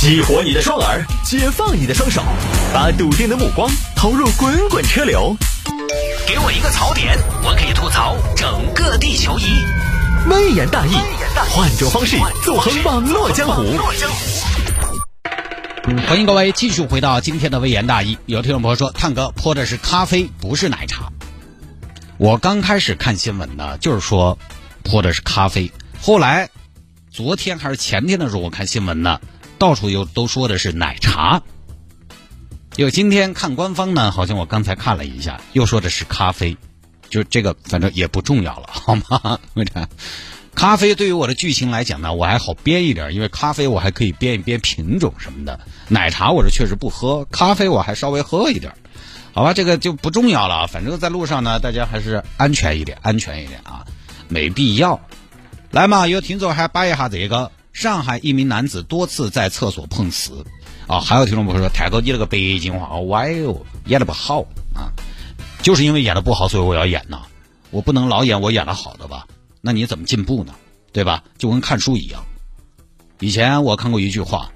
激活你的双耳，解放你的双手，把笃定的目光投入滚滚车流。给我一个槽点，我可以吐槽整个地球仪。微言大义，换种方式纵横网络江湖。欢迎各位继续回到今天的微言大义。有听众朋友说，探哥泼的是咖啡，不是奶茶。我刚开始看新闻呢，就是说泼的是咖啡。后来昨天还是前天的时候，我看新闻呢，到处又都说的是奶茶。有今天看官方呢，好像我刚才看了一下，又说的是咖啡。就这个反正也不重要了，好吗？为啥？咖啡对于我的剧情来讲呢，我还好编一点，因为咖啡我还可以编一编品种什么的。奶茶我是确实不喝，咖啡我还稍微喝一点。好吧，这个就不重要了。反正在路上呢，大家还是安全一点，安全一点啊，没必要。来嘛，有听众还摆一下这个：上海一名男子多次在厕所碰瓷。啊，还有听众朋友说，泰哥你那个北京话好歪哦，演的不好啊。就是因为演的不好，所以我要演呐。我不能老演我演的好的吧？那你怎么进步呢？对吧？就跟看书一样。以前我看过一句话：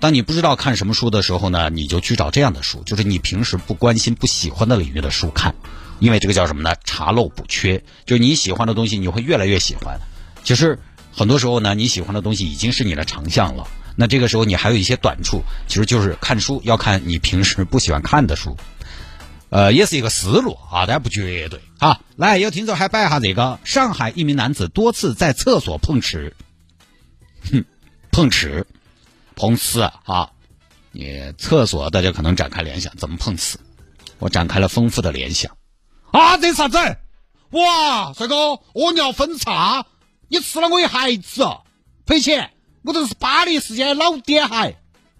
当你不知道看什么书的时候呢，你就去找这样的书，就是你平时不关心、不喜欢的领域的书看，因为这个叫什么呢？查漏补缺。就是你喜欢的东西，你会越来越喜欢。其实很多时候呢，你喜欢的东西已经是你的长项了。那这个时候你还有一些短处，其实就是看书要看你平时不喜欢看的书。呃，也是一个思路啊，但不绝对啊。来，有听众还摆一下这个：上海一名男子多次在厕所碰瓷，哼，碰瓷，碰瓷啊！你厕所大家可能展开联想，怎么碰瓷？我展开了丰富的联想啊！这啥子？哇，帅哥，屙尿分叉，你吃了我一孩子，赔钱！我都是巴黎世界的老爹孩，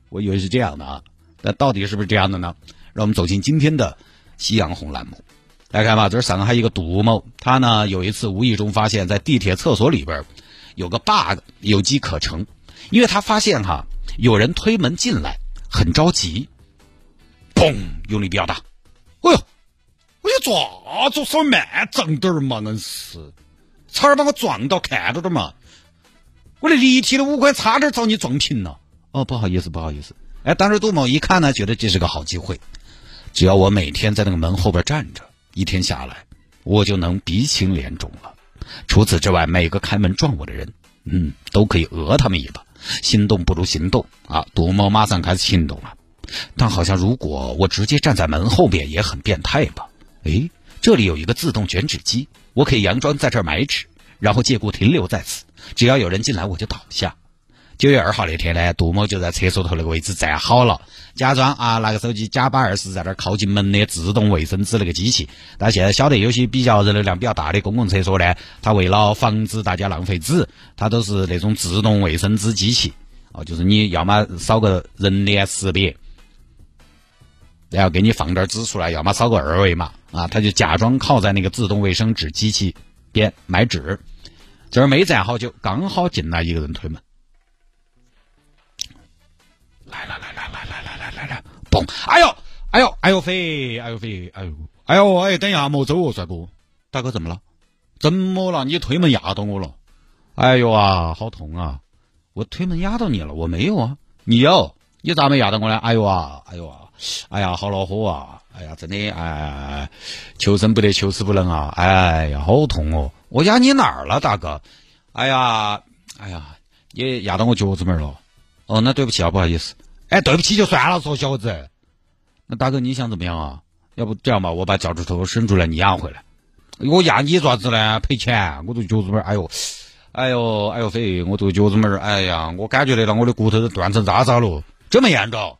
我以为是这样的啊，那到底是不是这样的呢？让我们走进今天的。夕阳红栏目，来看吧，这是上海一个杜某，他呢有一次无意中发现，在地铁厕所里边有个 bug，有机可乘，因为他发现哈有人推门进来，很着急，砰，用力比较大，哎呦，我要抓住手慢整点嘛，硬是，差点把我撞到，看到点嘛，我的立体的五官差点遭你撞平了，哦，不好意思，不好意思，哎，当时杜某一看呢，觉得这是个好机会。只要我每天在那个门后边站着，一天下来，我就能鼻青脸肿了。除此之外，每个开门撞我的人，嗯，都可以讹他们一把。心动不如行动啊！杜某马上开始行动了。但好像如果我直接站在门后边，也很变态吧？诶，这里有一个自动卷纸机，我可以佯装在这儿买纸，然后借故停留在此。只要有人进来，我就倒下。九月二号那天呢，杜某就在厕所头那个位置站好了，假装啊拿个手机假把二是在那儿靠近门的自动卫生纸那个机器。但现在晓得有些比较人流量比较大的公共厕所呢，它为了防止大家浪费纸，它都是那种自动卫生纸机器。哦，就是你要么扫个人脸识别，然后给你放点纸出来，要么扫个二维码啊，他就假装靠在那个自动卫生纸机器边买纸。这儿没站好久，刚好进来一个人推门。来来来了来来来来来来，嘣！哎呦哎呦哎呦飞！哎呦飞！哎呦哎呦哎！等一下莫走哦，帅哥，大哥怎么了？怎么了？你推门压到我了？哎呦啊，好痛啊！我推门压到你了？我没有啊，你有？你咋没压到我呢？哎呦啊！哎呦啊！哎呀，好恼火啊！哎呀，真的哎，求生不得，求死不能啊！哎呀，好痛哦！我压你哪儿了，大哥？哎呀，哎呀，你压到我脚趾门了。哦，那对不起啊，不好意思。哎，对不起就算了，说小伙子。那大哥你想怎么样啊？要不这样吧，我把脚趾头伸出来，你压回来。我压你爪子呢？赔钱？我这脚趾门，哎呦，哎呦，哎呦飞！我这个脚趾门，哎呀，我感觉得到我的骨头都断成渣渣了，这么严重？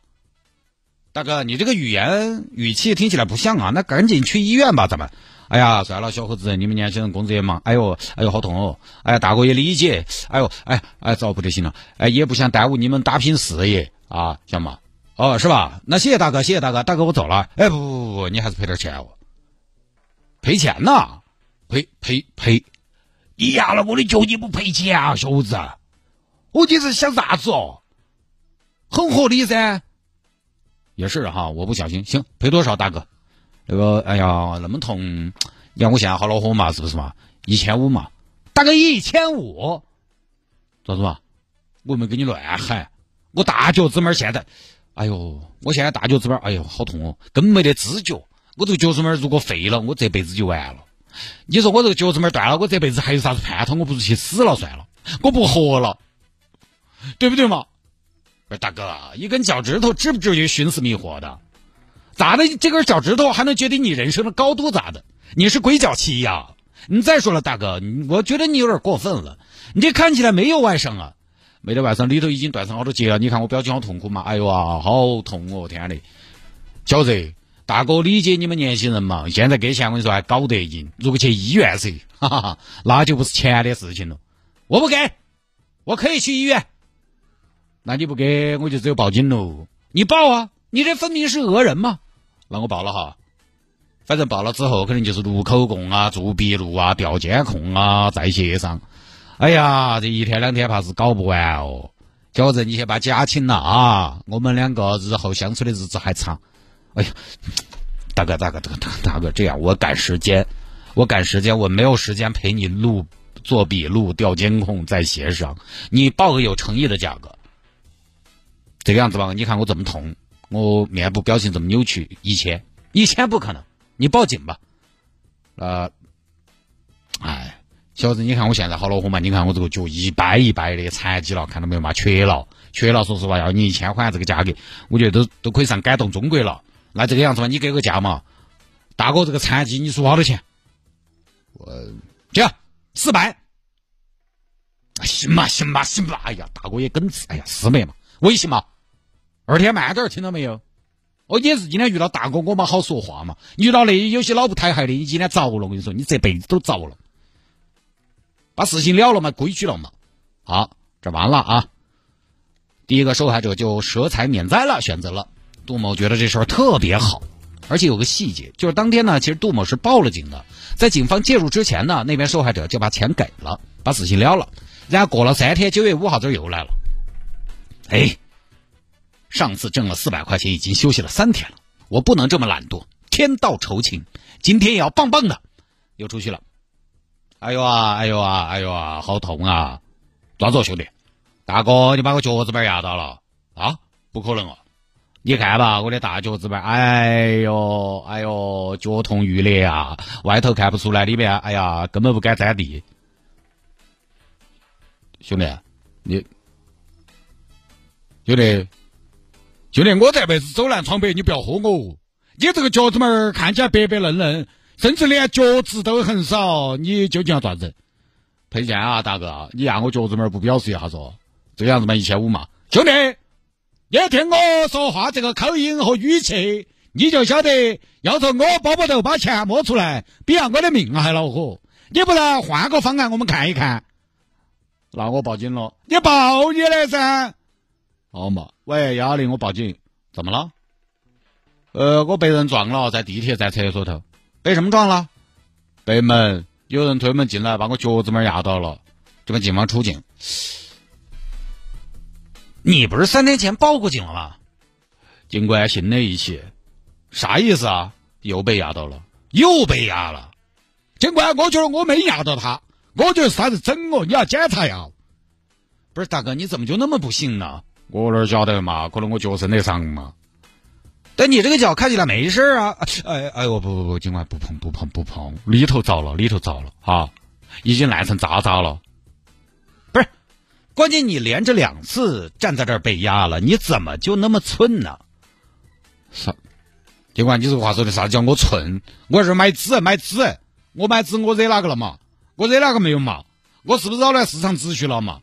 大哥，你这个语言语气听起来不像啊，那赶紧去医院吧，咱们。哎呀，算了，小伙子，你们年轻人工资也忙。哎呦，哎呦，好痛哦！哎呀，大哥也理解。哎呦，哎哎，早不得行了。哎，也不想耽误你们打拼事业啊，行吗？哦，是吧？那谢谢大哥，谢谢大哥，大哥我走了。哎，不不不不，你还是赔点钱哦。赔钱呐？赔赔赔！你压了我的脚，你不赔钱啊，小伙子？我你是想啥子哦？很合理噻。也是哈，我不小心。行，赔多少，大哥？那个，哎呀，那么痛！你看我现在好恼火嘛，是不是嘛？一千五嘛，大哥一千五，咋子嘛？我没给你乱喊，我大脚趾门现在，哎呦，我现在大脚趾门，哎呦，好痛哦，根本没得知觉。我这个脚趾门如果废了，我这辈子就完了。你说我这个脚趾门断了，我这辈子还有啥子盼头？我不如去死了算了，我不活了，对不对嘛？不是大哥，一根脚趾头至不至于寻死觅活的，咋的？这根脚趾头还能决定你人生的高度咋的？你是鬼脚七呀？你再说了，大哥，我觉得你有点过分了。你这看起来没有外伤啊？没得外伤，里头已经断成好多节了。你看我表情好痛苦嘛？哎呦啊，好痛哦！天嘞，小子，大哥理解你们年轻人嘛？现在给钱我跟你说还搞得赢，如果去医院噻，哈哈哈，那就不是钱的事情了。我不给，我可以去医院。那你不给我就只有报警喽。你报啊，你这分明是讹人嘛。那我报了哈。反正报了之后，肯定就是录口供啊、做笔录啊、调监控啊、再协商。哎呀，这一天两天怕是搞不完哦。小子，你先把假请了啊！我们两个日后相处的日子还长。哎呀，大哥，大哥，大哥，大哥，这样我赶时间，我赶时间，我没有时间陪你录、做笔录、调监控、再协商。你报个有诚意的价格，这个样子吧？你看我这么痛，我面部表情这么扭曲，一千，一千不可能。你报警吧，呃，哎，小子，你看我现在好恼火嘛？你看我这个脚一掰一掰的，残疾了，看到没有嘛？缺了，缺了。说实话，要你一千块这个价格，我觉得都都可以上感动中国了。那这个样子嘛，你给个价嘛？大哥，这个残疾你出好多钱？我这样四百，行吧，行吧，行吧。哎呀，大哥也耿直，哎呀，四百嘛，微信嘛，二天慢点儿，听到没有？我也是今天遇到大哥，我们好说话嘛。遇到那有些老不抬害的，你今天着了，我跟你说，你这辈子都着了。把事情了了嘛，规矩了嘛。好，这完了啊。第一个受害者就舍财免灾了，选择了杜某，觉得这事儿特别好。而且有个细节，就是当天呢，其实杜某是报了警的，在警方介入之前呢，那边受害者就把钱给了，把事情了了。然后过了三天，九月五号这又来了，哎。上次挣了四百块钱，已经休息了三天了。我不能这么懒惰，天道酬勤，今天也要棒棒的，又出去了。哎呦啊，哎呦啊，哎呦啊，好痛啊！抓住兄弟，大哥，你把我脚趾板压到了啊？不可能哦！你看吧，我的大脚趾板，哎呦，哎呦，脚痛欲裂啊！外头看不出来，里面哎呀，根本不敢沾地。兄弟，你兄弟。兄弟，我这辈子走南闯北，你不要喝我。你这个脚趾门看起来白白嫩嫩，甚至连脚趾都很少，你究竟要咋子？赔钱啊，大哥！你压我脚趾门不表示一下嗦？这个样子嘛，一千五嘛。兄弟，你听我说话，这个口音和语气，你就晓得，要从我包包头把钱摸出来，比要我的命还恼火。你不然换个方案，我们看一看。那我报警了，你报你的噻。好嘛，喂，幺幺零，我报警，怎么了？呃，我被人撞了，在地铁站厕所头，被什么撞了？被门，有人推门进来，把我脚趾门压到了，就跟警方出警。你不是三天前报过警了吗？警官新的一起，啥意思啊？又被压到了，又被压了。警官，我觉得我没压到他，我觉得他是整我，你要检查呀。不是大哥，你怎么就那么不信呢？我哪晓得嘛？可能我脚伸得长嘛。但你这个脚看起来没事啊！哎哎我，不不不，尽管不碰不碰不碰，里头着了，里头着了哈，已经烂成渣渣了。不是，关键你连着两次站在这儿被压了，你怎么就那么寸呢？啥？尽管，你这个话说的啥叫我寸？我这买纸买纸，我买纸我惹哪个了嘛？我惹哪个没有嘛？我是不是扰乱市场秩序了嘛？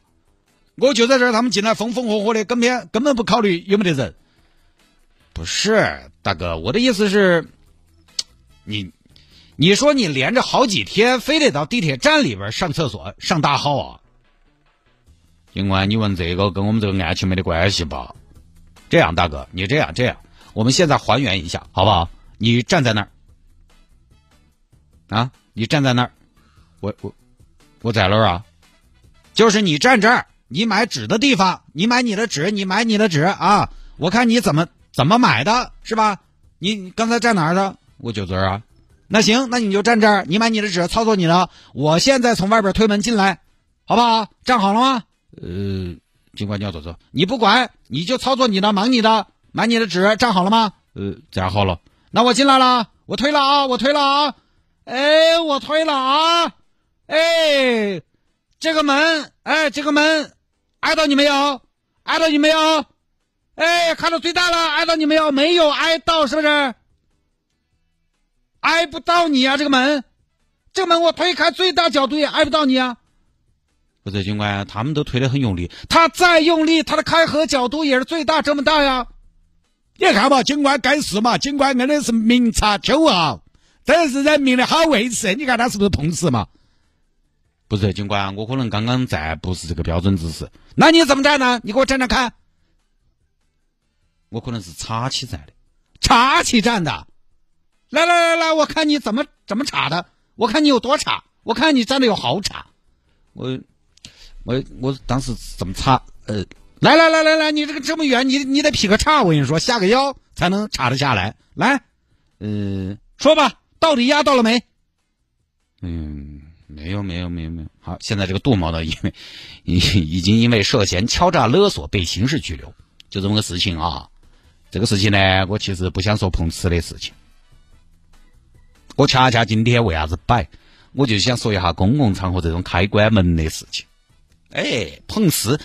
我就在这儿，他们进来风风火火的，根本根本不考虑有没得人。不是大哥，我的意思是，你你说你连着好几天，非得到地铁站里边上厕所上大号啊？警官，你问这个跟我们这个案情没得关系吧？这样，大哥，你这样这样，我们现在还原一下，好不好？你站在那儿啊，你站在那儿，我我我在那儿啊，就是你站这儿。你买纸的地方，你买你的纸，你买你的纸啊！我看你怎么怎么买的，是吧？你刚才站哪儿的？我就这儿啊。那行，那你就站这儿，你买你的纸，操作你的。我现在从外边推门进来，好不好？站好了吗？呃，警官你要走走，你不管，你就操作你的，忙你的，买你的纸，站好了吗？呃，站好了。那我进来了，我推了啊，我推了啊，哎，我推了啊，哎，这个门，哎，这个门挨到你没有？挨到你没有？哎，看到最大了，挨到你没有？没有挨到，是不是？挨不到你啊，这个门，这个门我推开最大角度也挨不到你啊。不是警官，他们都推得很用力，他再用力，他的开合角度也是最大这么大呀。你看嘛，警官该死嘛，警官真的是明察秋毫，这是人民的好卫士，你看他是不是碰瓷嘛？不是警官，我可能刚刚站不是这个标准姿势，那你怎么站呢？你给我站站看。我可能是叉起站的，叉起站的。来来来来，我看你怎么怎么叉的，我看你有多叉，我看你站的有好叉。我。我我当时怎么插，呃，来来来来来，你这个这么远，你你得劈个叉，我跟你说，下个腰才能插得下来。来，嗯，说吧，到底压到了没？嗯，没有没有没有没有。好，现在这个杜某呢，因为已已经因为涉嫌敲诈勒索被刑事拘留，就这么个事情啊。这个事情呢，我其实不想说碰瓷的事情，我恰恰今天为啥子摆，我就想说一下公共场合这种开关门的事情。哎，碰瓷，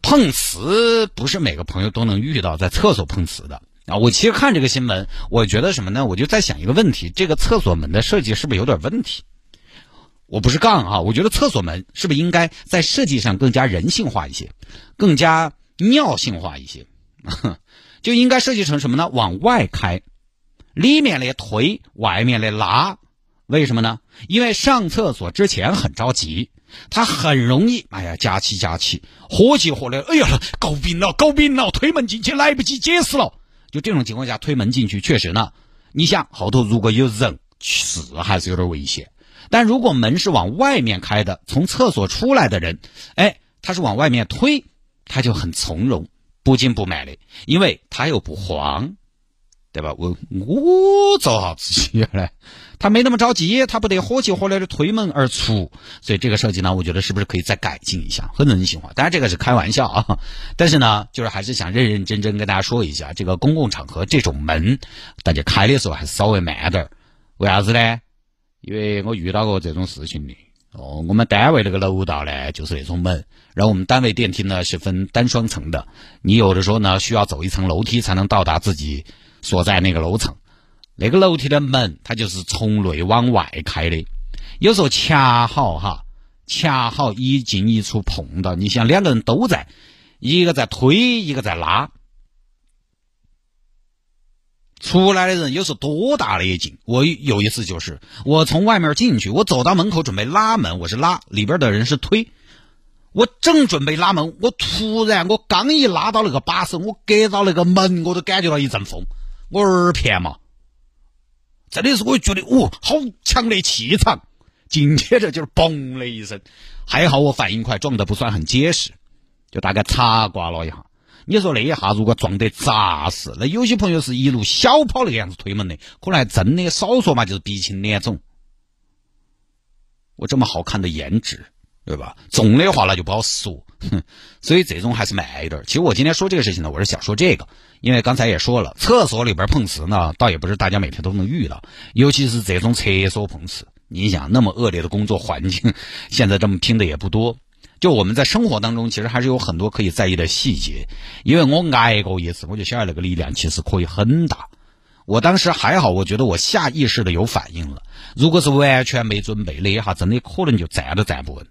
碰瓷不是每个朋友都能遇到在厕所碰瓷的啊！我其实看这个新闻，我觉得什么呢？我就在想一个问题：这个厕所门的设计是不是有点问题？我不是杠啊，我觉得厕所门是不是应该在设计上更加人性化一些，更加尿性化一些？就应该设计成什么呢？往外开，里面的推，外面的拉。为什么呢？因为上厕所之前很着急。他很容易，哎呀，夹起夹起，火急火燎，哎呀，搞病了，搞病了，推门进去来不及解释了。就这种情况下，推门进去确实呢，你想后头如果有人，是还是有点危险。但如果门是往外面开的，从厕所出来的人，哎，他是往外面推，他就很从容，不紧不慢的，因为他又不慌。对吧？我我做好自己来，他没那么着急，他不得火急火燎的推门而出。所以这个设计呢，我觉得是不是可以再改进一下，很人性化？当然这个是开玩笑啊，但是呢，就是还是想认认真真跟大家说一下，这个公共场合这种门，大家开的时候还是稍微慢点儿。为啥子呢？因为我遇到过这种事情的。哦，我们单位那个楼道呢，就是那种门，然后我们单位电梯呢是分单双层的，你有的时候呢需要走一层楼梯才能到达自己。所在那个楼层，那个楼梯的门，它就是从内往外开的。有时候恰好哈，恰好一进一出碰到，你想两个人都在，一个在推，一个在拉，出来的人又是多大的一劲。我有一次就是，我从外面进去，我走到门口准备拉门，我是拉，里边的人是推。我正准备拉门，我突然我刚一拉到那个把手，我隔到那个门，我都感觉到一阵风。我耳片嘛，真的是我觉得哦，好强的气场，紧接着就是嘣的一声，还好我反应快，撞得不算很结实，就大概擦刮了一下。你说那一下如果撞得扎实，那有些朋友是一路小跑那个样子推门的，可能还真的少说嘛，就是鼻青脸肿。我这么好看的颜值。对吧？重的话那就不好说，哼。所以这种还是慢一点。其实我今天说这个事情呢，我是想说这个，因为刚才也说了，厕所里边碰瓷呢，倒也不是大家每天都能遇到，尤其是这种厕所碰瓷。你想那么恶劣的工作环境，现在这么拼的也不多。就我们在生活当中，其实还是有很多可以在意的细节。因为我挨过一次，我就晓得那个力量其实可以很大。我当时还好，我觉得我下意识的有反应了。如果是完全没准备那一下，真的可能就站都站不稳。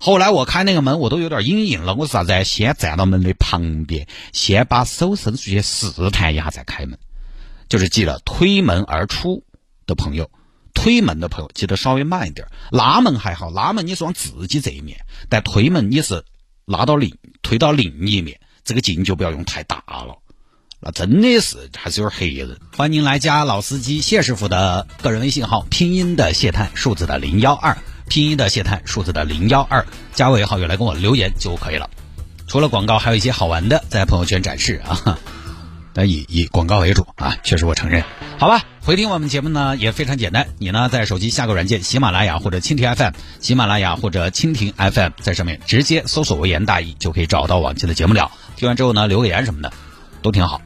后来我开那个门，我都有点阴影了。我是啥子？先站到门的旁边，先把手伸出去试探一下再开门。就是记得推门而出的朋友，推门的朋友记得稍微慢一点。拉门还好，拉门你是往自己这一面，但推门你是拉到另推到另一面，这个劲就不要用太大了。那真的是还是有点黑人。欢迎来加老司机谢师傅的个人微信号，拼音的谢探，数字的零幺二。拼音的谢探，数字的零幺二，加为好友来跟我留言就可以了。除了广告，还有一些好玩的在朋友圈展示啊。但以以广告为主啊，确实我承认。好吧，回听我们节目呢也非常简单，你呢在手机下个软件喜马拉雅或者蜻蜓 FM，喜马拉雅或者蜻蜓 FM，在上面直接搜索“微言大义”就可以找到往期的节目了。听完之后呢，留个言什么的，都挺好。